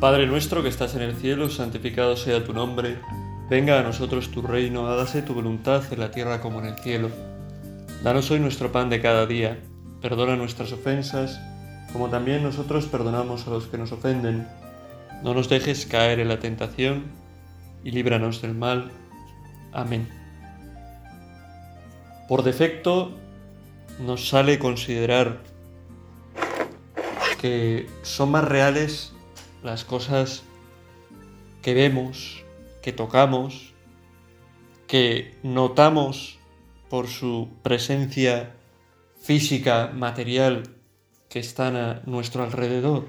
Padre nuestro que estás en el cielo, santificado sea tu nombre, venga a nosotros tu reino, hágase tu voluntad en la tierra como en el cielo. Danos hoy nuestro pan de cada día, perdona nuestras ofensas, como también nosotros perdonamos a los que nos ofenden. No nos dejes caer en la tentación y líbranos del mal. Amén. Por defecto nos sale considerar que son más reales las cosas que vemos, que tocamos, que notamos por su presencia física, material, que están a nuestro alrededor.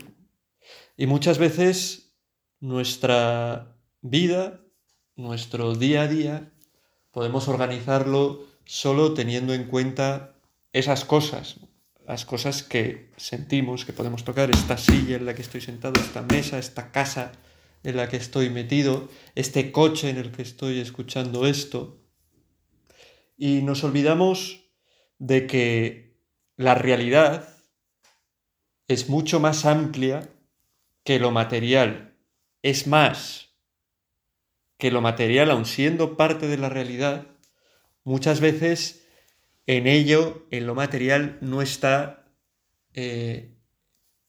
Y muchas veces nuestra vida, nuestro día a día, podemos organizarlo solo teniendo en cuenta esas cosas, las cosas que sentimos, que podemos tocar, esta silla en la que estoy sentado, esta mesa, esta casa en la que estoy metido, este coche en el que estoy escuchando esto. Y nos olvidamos de que la realidad es mucho más amplia que lo material. Es más, que lo material, aun siendo parte de la realidad, muchas veces en ello, en lo material, no está, eh,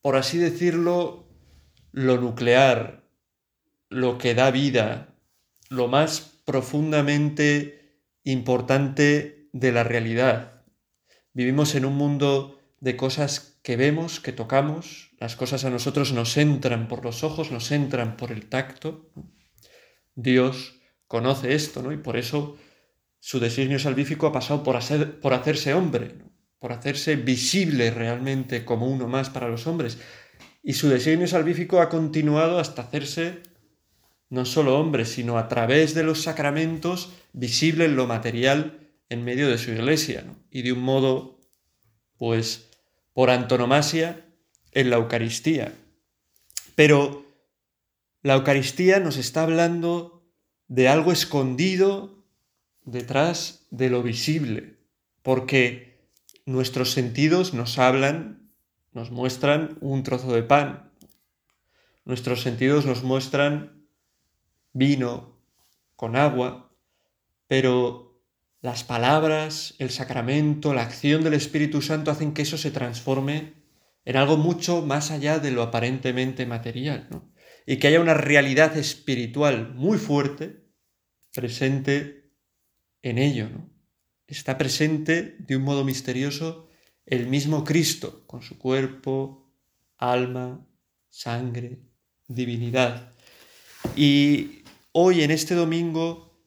por así decirlo, lo nuclear, lo que da vida, lo más profundamente importante de la realidad. Vivimos en un mundo de cosas que vemos, que tocamos, las cosas a nosotros nos entran por los ojos, nos entran por el tacto. Dios conoce esto, ¿no? Y por eso su designio salvífico ha pasado por, por hacerse hombre, por hacerse visible realmente como uno más para los hombres. Y su designio salvífico ha continuado hasta hacerse no solo hombre, sino a través de los sacramentos visible en lo material en medio de su iglesia. Y de un modo, pues, por antonomasia, en la Eucaristía. Pero la Eucaristía nos está hablando de algo escondido detrás de lo visible, porque nuestros sentidos nos hablan, nos muestran un trozo de pan, nuestros sentidos nos muestran vino con agua, pero las palabras, el sacramento, la acción del Espíritu Santo hacen que eso se transforme en algo mucho más allá de lo aparentemente material, y que haya una realidad espiritual muy fuerte presente en ello. ¿no? Está presente de un modo misterioso el mismo Cristo, con su cuerpo, alma, sangre, divinidad. Y hoy, en este domingo,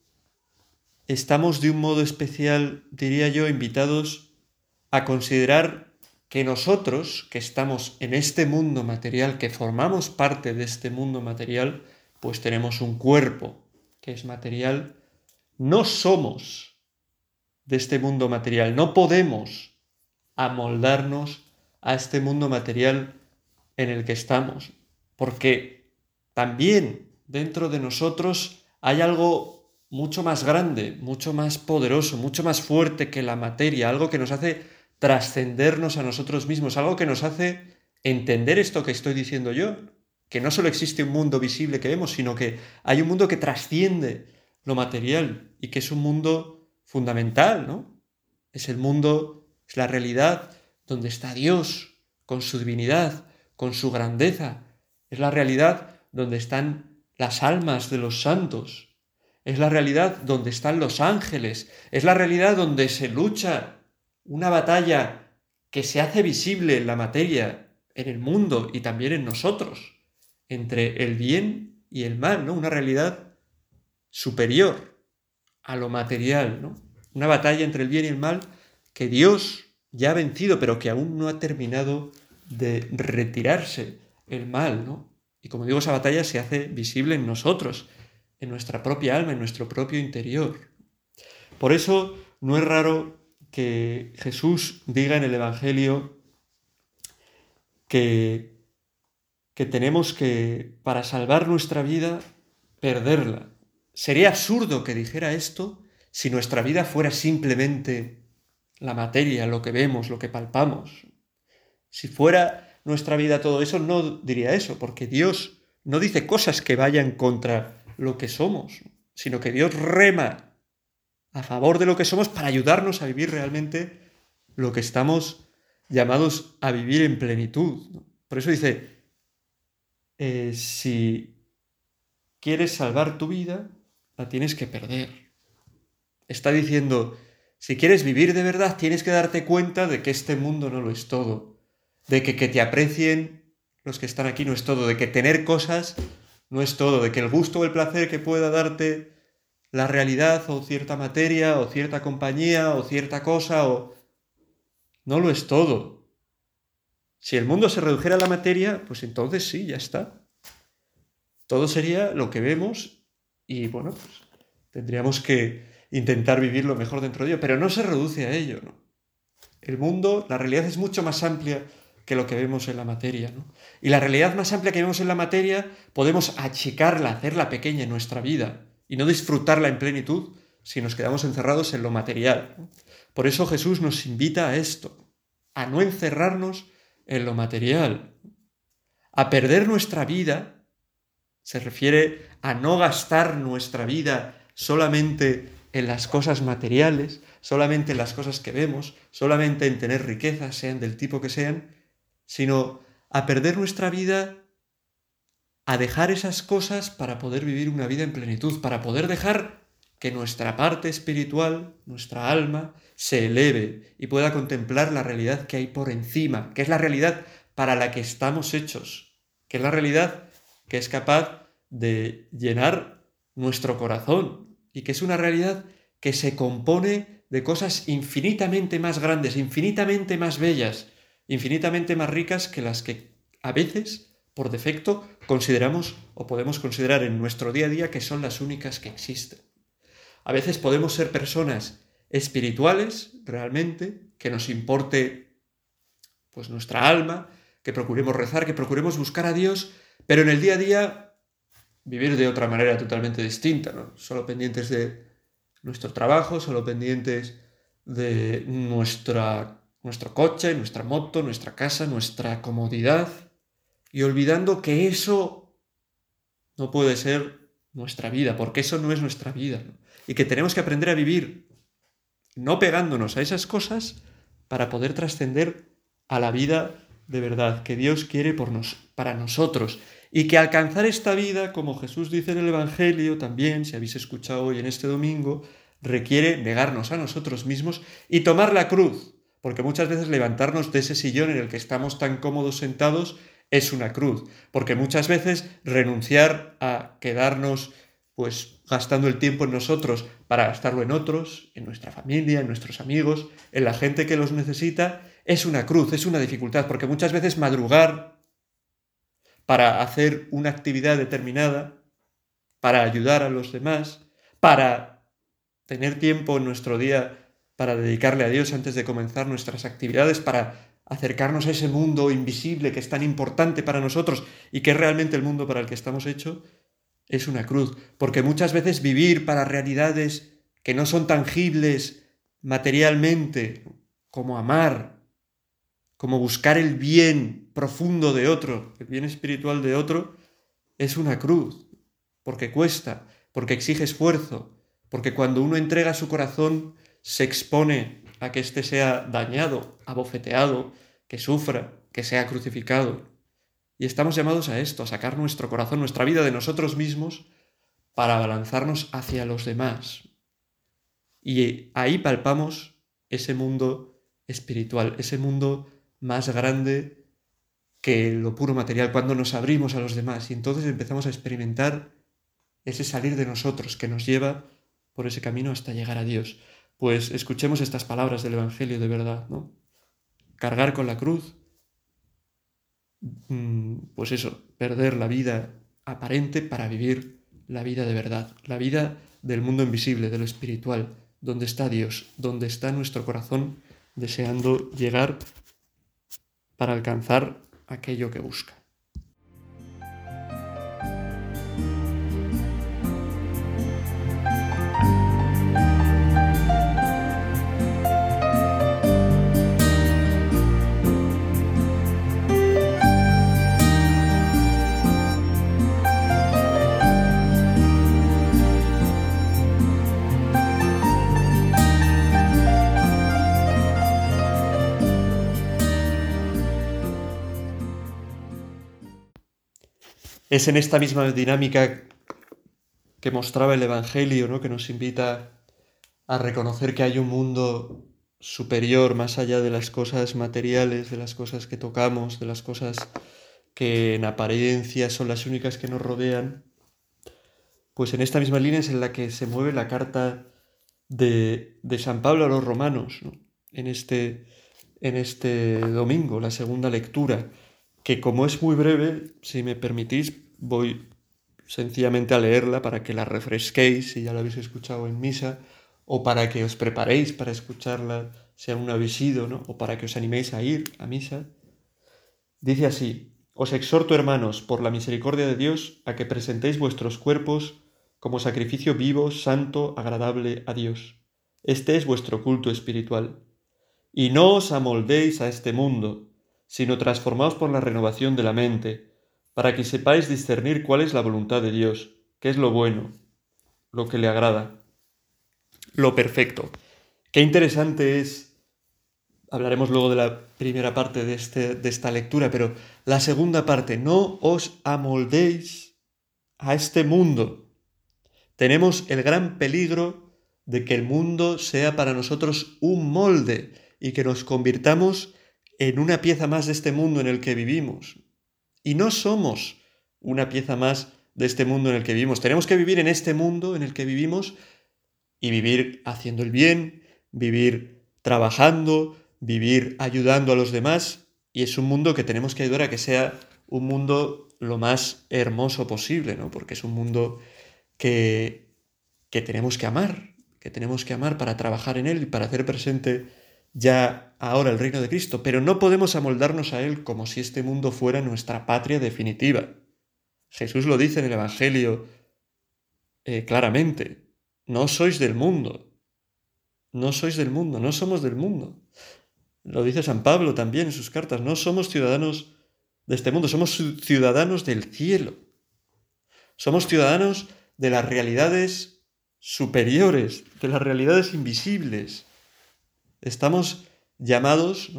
estamos de un modo especial, diría yo, invitados a considerar que nosotros, que estamos en este mundo material, que formamos parte de este mundo material, pues tenemos un cuerpo que es material no somos de este mundo material, no podemos amoldarnos a este mundo material en el que estamos, porque también dentro de nosotros hay algo mucho más grande, mucho más poderoso, mucho más fuerte que la materia, algo que nos hace trascendernos a nosotros mismos, algo que nos hace entender esto que estoy diciendo yo, que no solo existe un mundo visible que vemos, sino que hay un mundo que trasciende lo material y que es un mundo fundamental, ¿no? Es el mundo, es la realidad donde está Dios con su divinidad, con su grandeza. Es la realidad donde están las almas de los santos. Es la realidad donde están los ángeles. Es la realidad donde se lucha una batalla que se hace visible en la materia, en el mundo y también en nosotros, entre el bien y el mal, ¿no? Una realidad superior a lo material, ¿no? Una batalla entre el bien y el mal que Dios ya ha vencido, pero que aún no ha terminado de retirarse el mal, ¿no? Y como digo, esa batalla se hace visible en nosotros, en nuestra propia alma, en nuestro propio interior. Por eso no es raro que Jesús diga en el Evangelio que, que tenemos que, para salvar nuestra vida, perderla. Sería absurdo que dijera esto si nuestra vida fuera simplemente la materia, lo que vemos, lo que palpamos. Si fuera nuestra vida todo eso, no diría eso, porque Dios no dice cosas que vayan contra lo que somos, sino que Dios rema a favor de lo que somos para ayudarnos a vivir realmente lo que estamos llamados a vivir en plenitud. Por eso dice, eh, si quieres salvar tu vida, la tienes que perder. Está diciendo, si quieres vivir de verdad, tienes que darte cuenta de que este mundo no lo es todo, de que que te aprecien los que están aquí no es todo, de que tener cosas no es todo, de que el gusto o el placer que pueda darte la realidad o cierta materia o cierta compañía o cierta cosa o... No lo es todo. Si el mundo se redujera a la materia, pues entonces sí, ya está. Todo sería lo que vemos y bueno, pues tendríamos que intentar vivir lo mejor dentro de ello, pero no se reduce a ello. El mundo, la realidad es mucho más amplia que lo que vemos en la materia. Y la realidad más amplia que vemos en la materia podemos achicarla, hacerla pequeña en nuestra vida y no disfrutarla en plenitud si nos quedamos encerrados en lo material. Por eso Jesús nos invita a esto, a no encerrarnos en lo material, a perder nuestra vida, se refiere a no gastar nuestra vida solamente en las cosas materiales, solamente en las cosas que vemos, solamente en tener riquezas, sean del tipo que sean, sino a perder nuestra vida, a dejar esas cosas para poder vivir una vida en plenitud, para poder dejar que nuestra parte espiritual, nuestra alma, se eleve y pueda contemplar la realidad que hay por encima, que es la realidad para la que estamos hechos, que es la realidad que es capaz de llenar nuestro corazón y que es una realidad que se compone de cosas infinitamente más grandes, infinitamente más bellas, infinitamente más ricas que las que a veces, por defecto, consideramos o podemos considerar en nuestro día a día que son las únicas que existen. A veces podemos ser personas espirituales realmente, que nos importe pues nuestra alma, que procuremos rezar, que procuremos buscar a Dios, pero en el día a día vivir de otra manera totalmente distinta, ¿no? Solo pendientes de nuestro trabajo, solo pendientes de nuestra nuestro coche, nuestra moto, nuestra casa, nuestra comodidad, y olvidando que eso no puede ser nuestra vida, porque eso no es nuestra vida, y que tenemos que aprender a vivir no pegándonos a esas cosas para poder trascender a la vida de verdad que Dios quiere por nos, para nosotros. Y que alcanzar esta vida, como Jesús dice en el Evangelio también, si habéis escuchado hoy en este domingo, requiere negarnos a nosotros mismos y tomar la cruz, porque muchas veces levantarnos de ese sillón en el que estamos tan cómodos sentados es una cruz, porque muchas veces renunciar a quedarnos pues gastando el tiempo en nosotros para gastarlo en otros, en nuestra familia, en nuestros amigos, en la gente que los necesita, es una cruz, es una dificultad, porque muchas veces madrugar para hacer una actividad determinada, para ayudar a los demás, para tener tiempo en nuestro día para dedicarle a Dios antes de comenzar nuestras actividades, para acercarnos a ese mundo invisible que es tan importante para nosotros y que es realmente el mundo para el que estamos hechos, es una cruz. Porque muchas veces vivir para realidades que no son tangibles materialmente, como amar, como buscar el bien profundo de otro, el bien espiritual de otro, es una cruz, porque cuesta, porque exige esfuerzo, porque cuando uno entrega su corazón se expone a que éste sea dañado, abofeteado, que sufra, que sea crucificado. Y estamos llamados a esto, a sacar nuestro corazón, nuestra vida de nosotros mismos para abalanzarnos hacia los demás. Y ahí palpamos ese mundo espiritual, ese mundo más grande que lo puro material, cuando nos abrimos a los demás y entonces empezamos a experimentar ese salir de nosotros que nos lleva por ese camino hasta llegar a Dios pues escuchemos estas palabras del Evangelio de verdad, ¿no? Cargar con la cruz, mm, pues eso, perder la vida aparente para vivir la vida de verdad, la vida del mundo invisible, de lo espiritual, donde está Dios, donde está nuestro corazón deseando llegar para alcanzar aquello que busca. Es en esta misma dinámica que mostraba el Evangelio, ¿no? que nos invita a reconocer que hay un mundo superior más allá de las cosas materiales, de las cosas que tocamos, de las cosas que en apariencia son las únicas que nos rodean, pues en esta misma línea es en la que se mueve la carta de, San Pablo a los romanos, en, este, en este domingo, la segunda lectura, que como es muy breve, si me permitís, voy sencillamente a leerla para que la refresquéis si ya la habéis escuchado en misa, o para que os preparéis para escucharla si aún no habéis ido, ¿no? o para que os animéis a ir a misa. Dice así, os exhorto, hermanos, por la misericordia de Dios, a que presentéis vuestros cuerpos como sacrificio vivo, santo, agradable a Dios. Este es vuestro culto espiritual. Y no os amoldéis a este mundo, sino transformaos por la renovación de la mente, para que sepáis discernir cuál es la voluntad de Dios, qué es lo bueno, lo que le agrada, lo perfecto. Qué interesante es, hablaremos luego de la primera parte de, este, de esta lectura, pero la segunda parte, no os amoldéis a este mundo. Tenemos el gran peligro de que el mundo sea para nosotros un molde y que nos convirtamos en una pieza más de este mundo en el que vivimos. Y no somos una pieza más de este mundo en el que vivimos. Tenemos que vivir en este mundo en el que vivimos y vivir haciendo el bien, vivir trabajando, vivir ayudando a los demás. Y es un mundo que tenemos que ayudar a que sea un mundo lo más hermoso posible, ¿no? Porque es un mundo que, que tenemos que amar, que tenemos que amar para trabajar en él y para hacer presente ya ahora el reino de Cristo, pero no podemos amoldarnos a Él como si este mundo fuera nuestra patria definitiva. Jesús lo dice en el Evangelio eh, claramente, no sois del mundo, no sois del mundo, no somos del mundo. Lo dice San Pablo también en sus cartas, no somos ciudadanos de este mundo, somos ciudadanos del cielo. Somos ciudadanos de las realidades superiores, de las realidades invisibles, Estamos llamados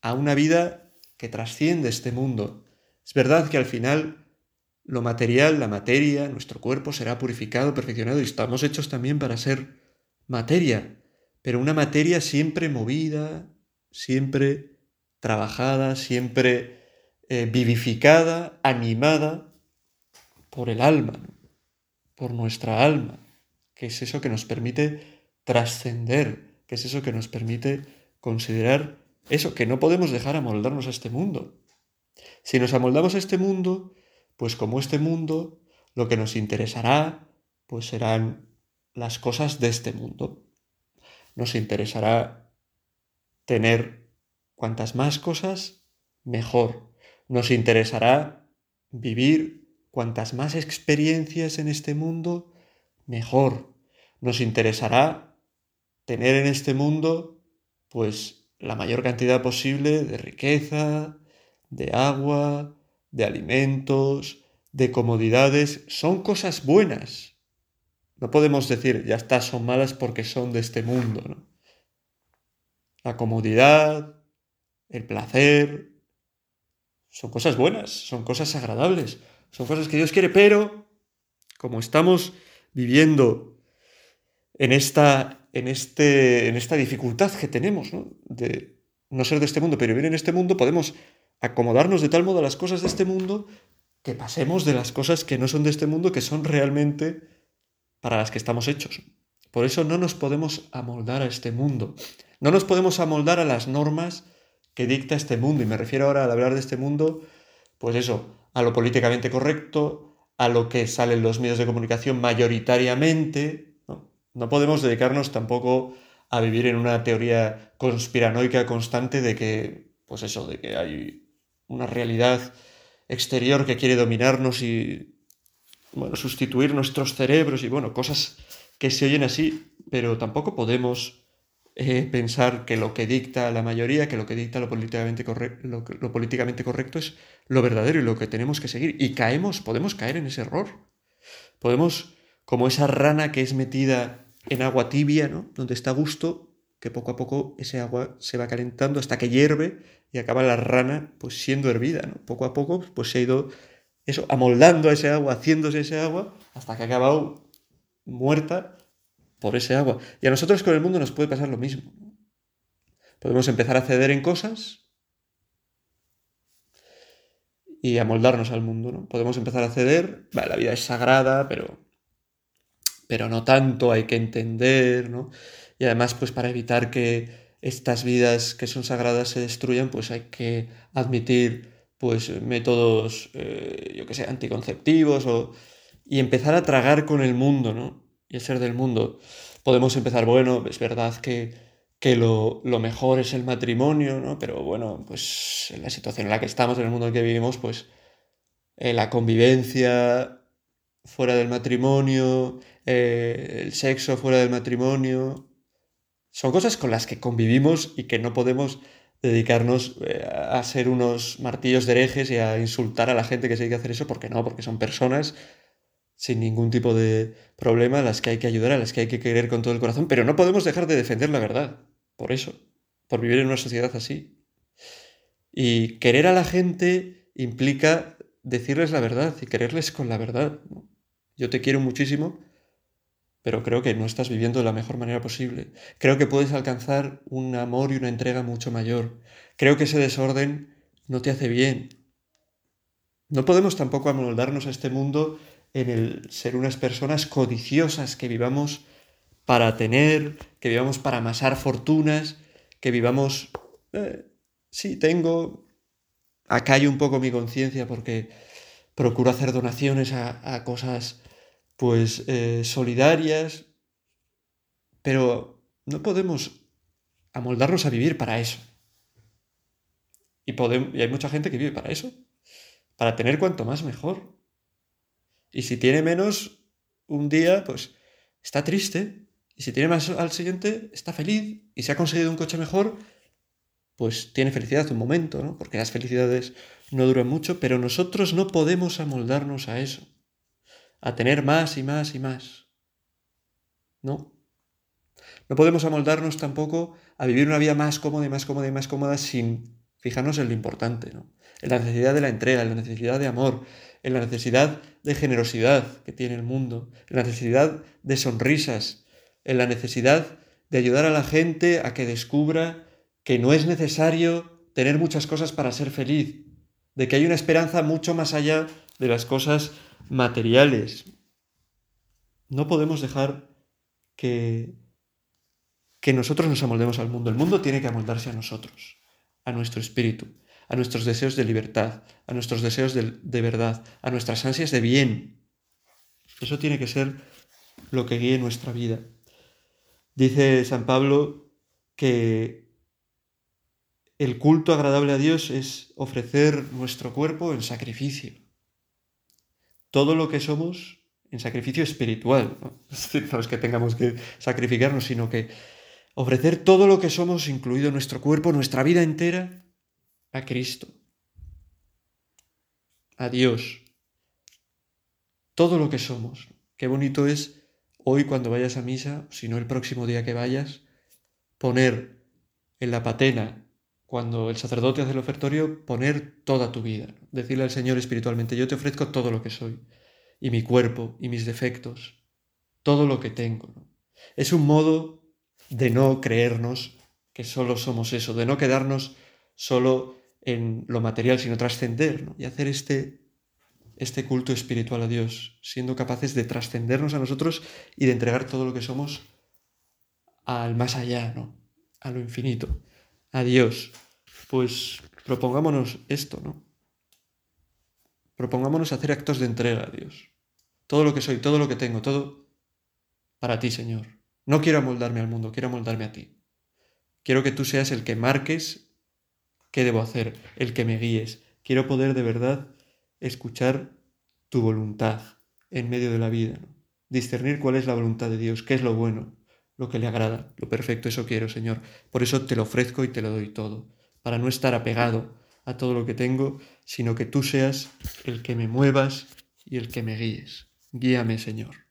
a una vida que trasciende este mundo. Es verdad que al final lo material, la materia, nuestro cuerpo será purificado, perfeccionado y estamos hechos también para ser materia, pero una materia siempre movida, siempre trabajada, siempre eh, vivificada, animada por el alma, por nuestra alma, que es eso que nos permite trascender es eso que nos permite considerar eso, que no podemos dejar amoldarnos a este mundo. Si nos amoldamos a este mundo, pues como este mundo, lo que nos interesará, pues serán las cosas de este mundo. Nos interesará tener cuantas más cosas, mejor. Nos interesará vivir cuantas más experiencias en este mundo, mejor. Nos interesará tener en este mundo pues la mayor cantidad posible de riqueza, de agua, de alimentos, de comodidades, son cosas buenas. No podemos decir, ya está, son malas porque son de este mundo. ¿no? La comodidad, el placer, son cosas buenas, son cosas agradables, son cosas que Dios quiere, pero como estamos viviendo en esta en, este, en esta dificultad que tenemos, ¿no? de no ser de este mundo, pero vivir en este mundo, podemos acomodarnos de tal modo a las cosas de este mundo que pasemos de las cosas que no son de este mundo, que son realmente para las que estamos hechos. Por eso no nos podemos amoldar a este mundo. No nos podemos amoldar a las normas que dicta este mundo. Y me refiero ahora al hablar de este mundo, pues eso, a lo políticamente correcto, a lo que sale en los medios de comunicación mayoritariamente, no podemos dedicarnos tampoco a vivir en una teoría conspiranoica constante de que, pues eso, de que hay una realidad exterior que quiere dominarnos y, bueno, sustituir nuestros cerebros y, bueno, cosas que se oyen así, pero tampoco podemos eh, pensar que lo que dicta la mayoría, que lo que dicta lo políticamente, lo, lo políticamente correcto es lo verdadero y lo que tenemos que seguir. Y caemos, podemos caer en ese error. Podemos, como esa rana que es metida en agua tibia, ¿no? Donde está a gusto, que poco a poco ese agua se va calentando hasta que hierve y acaba la rana pues siendo hervida, ¿no? Poco a poco pues se ha ido eso, amoldando a ese agua, haciéndose ese agua, hasta que ha acabado muerta por ese agua. Y a nosotros con el mundo nos puede pasar lo mismo. Podemos empezar a ceder en cosas y amoldarnos al mundo, ¿no? Podemos empezar a ceder, la vida es sagrada, pero, pero no tanto, hay que entender, ¿no? Y además, pues para evitar que estas vidas que son sagradas se destruyan, pues hay que admitir pues métodos, eh, yo que sé, anticonceptivos o, y empezar a tragar con el mundo, ¿no? Y a ser del mundo. Podemos empezar, bueno, es verdad que, que lo, lo, mejor es el matrimonio, ¿no? Pero bueno, pues en la situación en la que estamos, en el mundo en el que vivimos, pues eh, la convivencia fuera del matrimonio, eh, el sexo fuera del matrimonio, son cosas con las que convivimos y que no podemos dedicarnos eh, a ser unos martillos de herejes y a insultar a la gente que se dedica a hacer eso, porque no, porque son personas sin ningún tipo de problema las que hay que ayudar, a las que hay que querer con todo el corazón, pero no podemos dejar de defender la verdad, por eso, por vivir en una sociedad así. Y querer a la gente implica decirles la verdad y quererles con la verdad. Yo te quiero muchísimo, pero creo que no estás viviendo de la mejor manera posible. Creo que puedes alcanzar un amor y una entrega mucho mayor. Creo que ese desorden no te hace bien. No podemos tampoco amoldarnos a este mundo en el ser unas personas codiciosas, que vivamos para tener, que vivamos para amasar fortunas, que vivamos... Eh, sí, tengo... Acallo un poco mi conciencia porque procuro hacer donaciones a, a cosas pues eh, solidarias, pero no podemos amoldarnos a vivir para eso. Y, y hay mucha gente que vive para eso, para tener cuanto más mejor. Y si tiene menos un día, pues está triste. Y si tiene más al siguiente, está feliz. Y si ha conseguido un coche mejor, pues tiene felicidad un momento, ¿no? Porque las felicidades no duran mucho, pero nosotros no podemos amoldarnos a eso a tener más y más y más. No. No podemos amoldarnos tampoco a vivir una vida más cómoda y más cómoda y más cómoda sin fijarnos en lo importante, ¿no? En la necesidad de la entrega, en la necesidad de amor, en la necesidad de generosidad que tiene el mundo, en la necesidad de sonrisas, en la necesidad de ayudar a la gente a que descubra que no es necesario tener muchas cosas para ser feliz, de que hay una esperanza mucho más allá de las cosas materiales. No podemos dejar que, que nosotros nos amoldemos al mundo. El mundo tiene que amoldarse a nosotros, a nuestro espíritu, a nuestros deseos de libertad, a nuestros deseos de, de verdad, a nuestras ansias de bien. Eso tiene que ser lo que guíe nuestra vida. Dice San Pablo que el culto agradable a Dios es ofrecer nuestro cuerpo en sacrificio todo lo que somos en sacrificio espiritual. ¿no? es que tengamos que sacrificarnos, sino que ofrecer todo lo que somos, incluido nuestro cuerpo, nuestra vida entera, a Cristo, a Dios. Todo lo que somos. Qué bonito es hoy cuando vayas a misa, si no el próximo día que vayas, poner en la patena cuando el sacerdote hace el ofertorio, poner toda tu vida, decirle al Señor espiritualmente, yo te ofrezco todo lo que soy, y mi cuerpo, y mis defectos, todo lo que tengo. Es un modo de no creernos que solo somos eso, de no quedarnos solo en lo material, sino trascender y hacer este, este culto espiritual a Dios, siendo capaces de trascendernos a nosotros y de entregar todo lo que somos al más allá, ¿no? a lo infinito a Dios, pues propongámonos esto, ¿no? Propongámonos hacer actos de entrega a Dios. Todo lo que soy, todo lo que tengo, todo para ti, Señor. No quiero amoldarme al mundo, quiero amoldarme a ti. Quiero que tú seas el que marques qué debo hacer, el que me guíes. Quiero poder de verdad escuchar tu voluntad en medio de la vida, discernir cuál es la voluntad de Dios, qué es lo bueno, lo que le agrada, lo perfecto, eso quiero, Señor. Por eso te lo ofrezco y te lo doy todo, para no estar apegado a todo lo que tengo, sino que tú seas el que me muevas y el que me guíes. Guíame, Señor.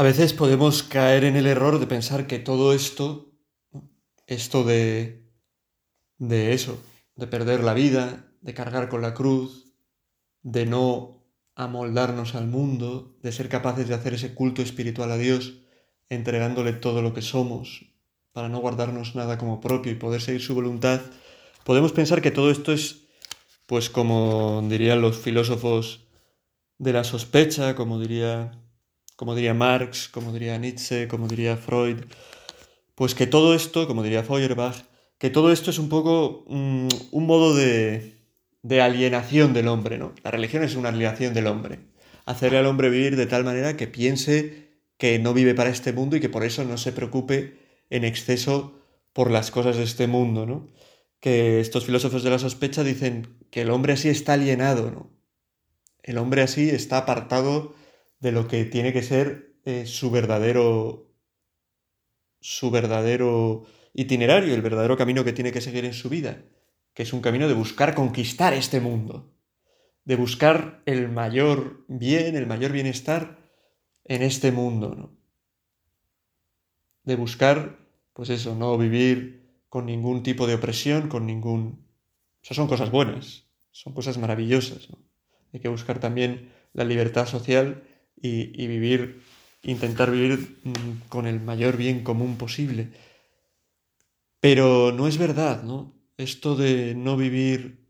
A veces podemos caer en el error de pensar que todo esto, esto de, de eso, de perder la vida, de cargar con la cruz, de no amoldarnos al mundo, de ser capaces de hacer ese culto espiritual a Dios, entregándole todo lo que somos, para no guardarnos nada como propio y poder seguir su voluntad, podemos pensar que todo esto es, pues como dirían los filósofos de la sospecha, como diría, como diría Marx, como diría Nietzsche, como diría Freud, pues que todo esto, como diría Feuerbach, que todo esto es un poco mm, un modo de, de alienación del hombre, ¿no? La religión es una alienación del hombre. Hacerle al hombre vivir de tal manera que piense que no vive para este mundo y que por eso no se preocupe en exceso por las cosas de este mundo, ¿no? Que estos filósofos de la sospecha dicen que el hombre así está alienado, ¿no? El hombre así está apartado de lo que tiene que ser eh, su verdadero su verdadero itinerario, el verdadero camino que tiene que seguir en su vida, que es un camino de buscar conquistar este mundo, de buscar el mayor bien, el mayor bienestar en este mundo, ¿no? De buscar, pues eso, no vivir con ningún tipo de opresión, con ningún... Esas son cosas buenas, son cosas maravillosas, ¿no? Hay que buscar también la libertad social y, vivir, intentar vivir mm, con el mayor bien común posible. Pero no es verdad, ¿no? Esto de no vivir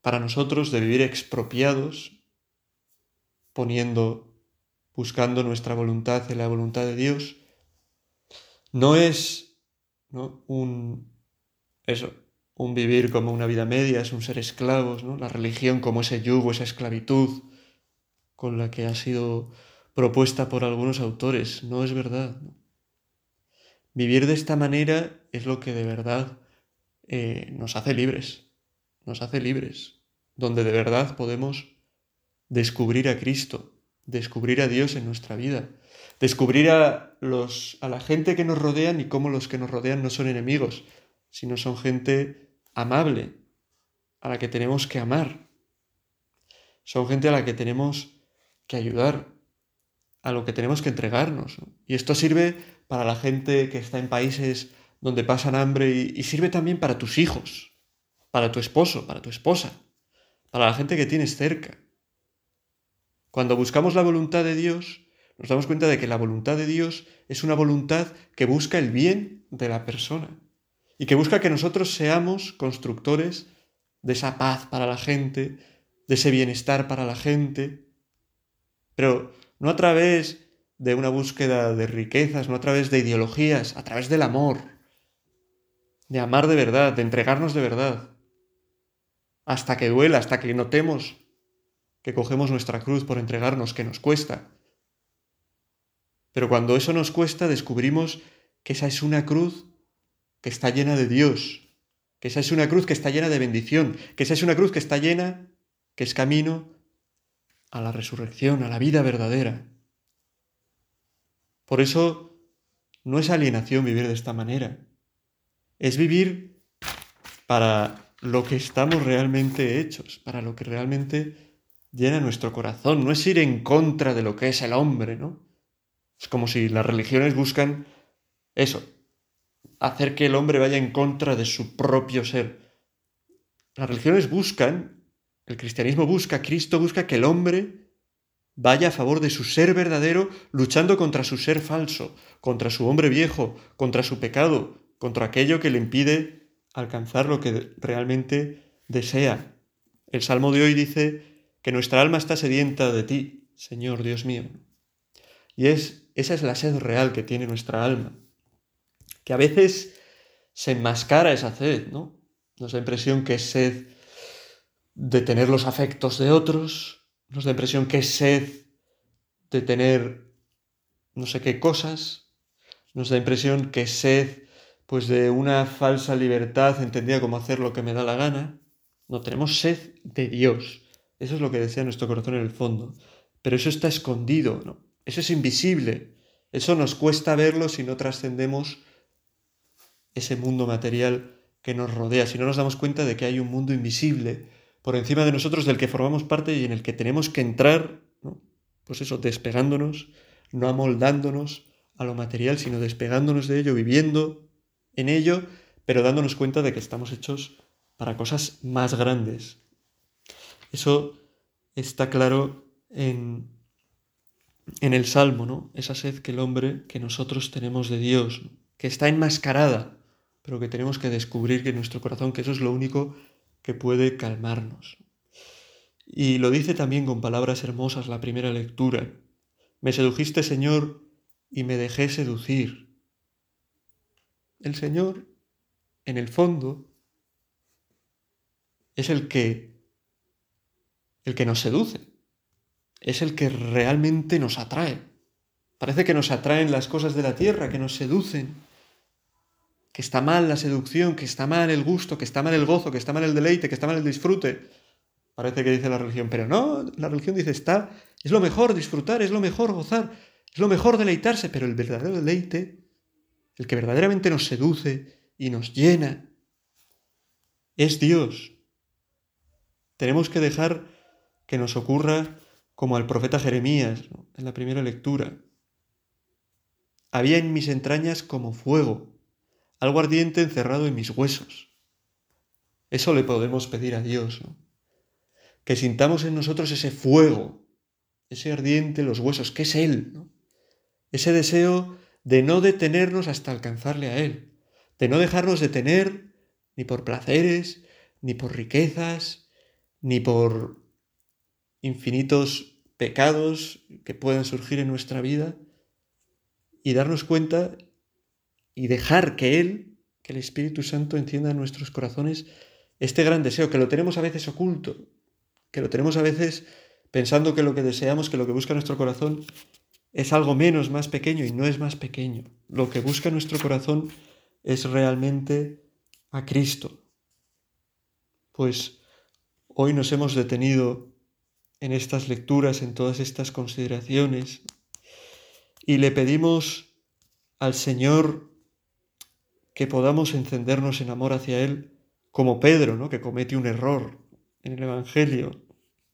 para nosotros, de vivir expropiados, poniendo, buscando nuestra voluntad en la voluntad de Dios, no es ¿no? un eso, un vivir como una vida media, es un ser esclavos, ¿no? La religión como ese yugo, esa esclavitud con la que ha sido propuesta por algunos autores, no es verdad. Vivir de esta manera es lo que de verdad eh, nos hace libres, nos hace libres, donde de verdad podemos descubrir a Cristo, descubrir a Dios en nuestra vida, descubrir a, los, a la gente que nos rodean y cómo los que nos rodean no son enemigos, sino son gente amable, a la que tenemos que amar, son gente a la que tenemos que ayudar, a lo que tenemos que entregarnos. Y esto sirve para la gente que está en países donde pasan hambre y, sirve también para tus hijos, para tu esposo, para tu esposa, para la gente que tienes cerca. Cuando buscamos la voluntad de Dios, nos damos cuenta de que la voluntad de Dios es una voluntad que busca el bien de la persona y que busca que nosotros seamos constructores de esa paz para la gente, de ese bienestar para la gente, pero no a través de una búsqueda de riquezas, no a través de ideologías, a través del amor, de amar de verdad, de entregarnos de verdad, hasta que duela, hasta que notemos que cogemos nuestra cruz por entregarnos, que nos cuesta. Pero cuando eso nos cuesta, descubrimos que esa es una cruz que está llena de Dios, que esa es una cruz que está llena de bendición, que esa es una cruz que está llena, que es camino a la resurrección, a la vida verdadera. Por eso no es alienación vivir de esta manera, es vivir para lo que estamos realmente hechos, para lo que realmente llena nuestro corazón, no es ir en contra de lo que es el hombre, ¿no? Es como si las religiones buscan eso, hacer que el hombre vaya en contra de su propio ser. Las religiones buscan, el cristianismo busca, Cristo busca que el hombre vaya a favor de su ser verdadero, luchando contra su ser falso, contra su hombre viejo, contra su pecado, contra aquello que le impide alcanzar lo que realmente desea. El Salmo de hoy dice que nuestra alma está sedienta de ti, Señor Dios mío. Y es, esa es la sed real que tiene nuestra alma que a veces se enmascara esa sed, ¿no? Nos da impresión que es sed de tener los afectos de otros, nos da impresión que es sed de tener no sé qué cosas, nos da impresión que sed pues de una falsa libertad entendida como hacer lo que me da la gana. No, tenemos sed de Dios. Eso es lo que desea nuestro corazón en el fondo. Pero eso está escondido, ¿no? Eso es invisible. Eso nos cuesta verlo si no trascendemos ese mundo material que nos rodea, si no nos damos cuenta de que hay un mundo invisible por encima de nosotros del que formamos parte y en el que tenemos que entrar pues eso, despegándonos, no amoldándonos a lo material, sino despegándonos de ello, viviendo en ello, pero dándonos cuenta de que estamos hechos para cosas más grandes. Eso está claro en, en el Salmo, ¿no? Esa sed que el hombre, que nosotros tenemos de Dios, que está enmascarada, pero que tenemos que descubrir que en nuestro corazón, que eso es lo único que puede calmarnos. Y lo dice también con palabras hermosas la primera lectura. Me sedujiste, Señor, y me dejé seducir. El Señor, en el fondo, es el que el que nos seduce. Es el que realmente nos atrae. Parece que nos atraen las cosas de la tierra, que nos seducen. Que está mal la seducción, que está mal el gusto, que está mal el gozo, que está mal el deleite, que está mal el disfrute. Parece que dice la religión, pero no, la religión dice está, es lo mejor disfrutar, es lo mejor gozar, es lo mejor deleitarse, pero el verdadero deleite, el que verdaderamente nos seduce y nos llena, es Dios. Tenemos que dejar que nos ocurra como al profeta Jeremías en la primera lectura. Había en mis entrañas como fuego, algo ardiente encerrado en mis huesos. Eso le podemos pedir a Dios, que sintamos en nosotros ese fuego, ese ardiente en los huesos, que es Él, ese deseo de no detenernos hasta alcanzarle a Él, de no dejarnos detener ni por placeres, ni por riquezas, ni por infinitos pecados que puedan surgir en nuestra vida y darnos cuenta y dejar que Él, que el Espíritu Santo encienda en nuestros corazones este gran deseo, que lo tenemos a veces oculto, que lo tenemos a veces pensando que lo que deseamos, que lo que busca nuestro corazón es algo menos, más pequeño y no es más pequeño. Lo que busca nuestro corazón es realmente a Cristo. Pues hoy nos hemos detenido en estas lecturas, en todas estas consideraciones. Y le pedimos al Señor que podamos encendernos en amor hacia Él, como Pedro, ¿no? que comete un error en el Evangelio.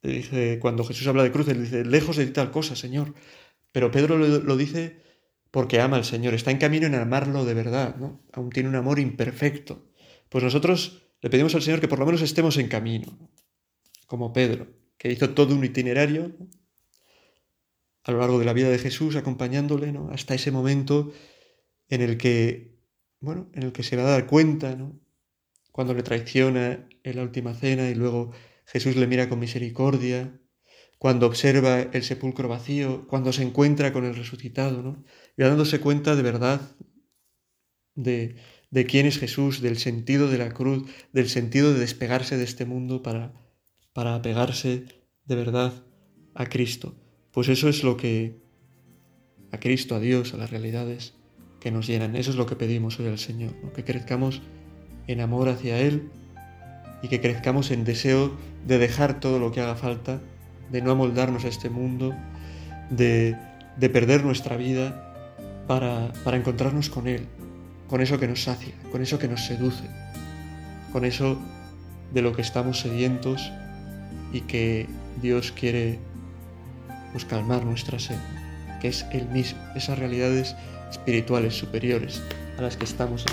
Le dice, cuando Jesús habla de cruz, le dice, lejos de tal cosa, Señor. Pero Pedro lo, lo, dice porque ama al Señor, está en camino en amarlo de verdad, ¿no? aún tiene un amor imperfecto. Pues nosotros le pedimos al Señor que por lo menos estemos en camino, como Pedro que hizo todo un itinerario a lo largo de la vida de Jesús, acompañándole ¿no? hasta ese momento en el que, bueno, en el que se va a dar cuenta, ¿no? cuando le traiciona en la última cena y luego Jesús le mira con misericordia, cuando observa el sepulcro vacío, cuando se encuentra con el resucitado, ¿no? y dándose cuenta de verdad de, de quién es Jesús, del sentido de la cruz, del sentido de despegarse de este mundo para para apegarse de verdad a Cristo. Pues eso es lo que a Cristo, a Dios, a las realidades que nos llenan. Eso es lo que pedimos hoy al Señor, que crezcamos en amor hacia Él y que crezcamos en deseo de dejar todo lo que haga falta, de no amoldarnos a este mundo, de, de perder nuestra vida para, para encontrarnos con Él, con eso que nos sacia, con eso que nos seduce, con eso de lo que estamos sedientos y que Dios quiere pues, calmar nuestra sed, que es Él mismo, esas realidades espirituales superiores a las que estamos.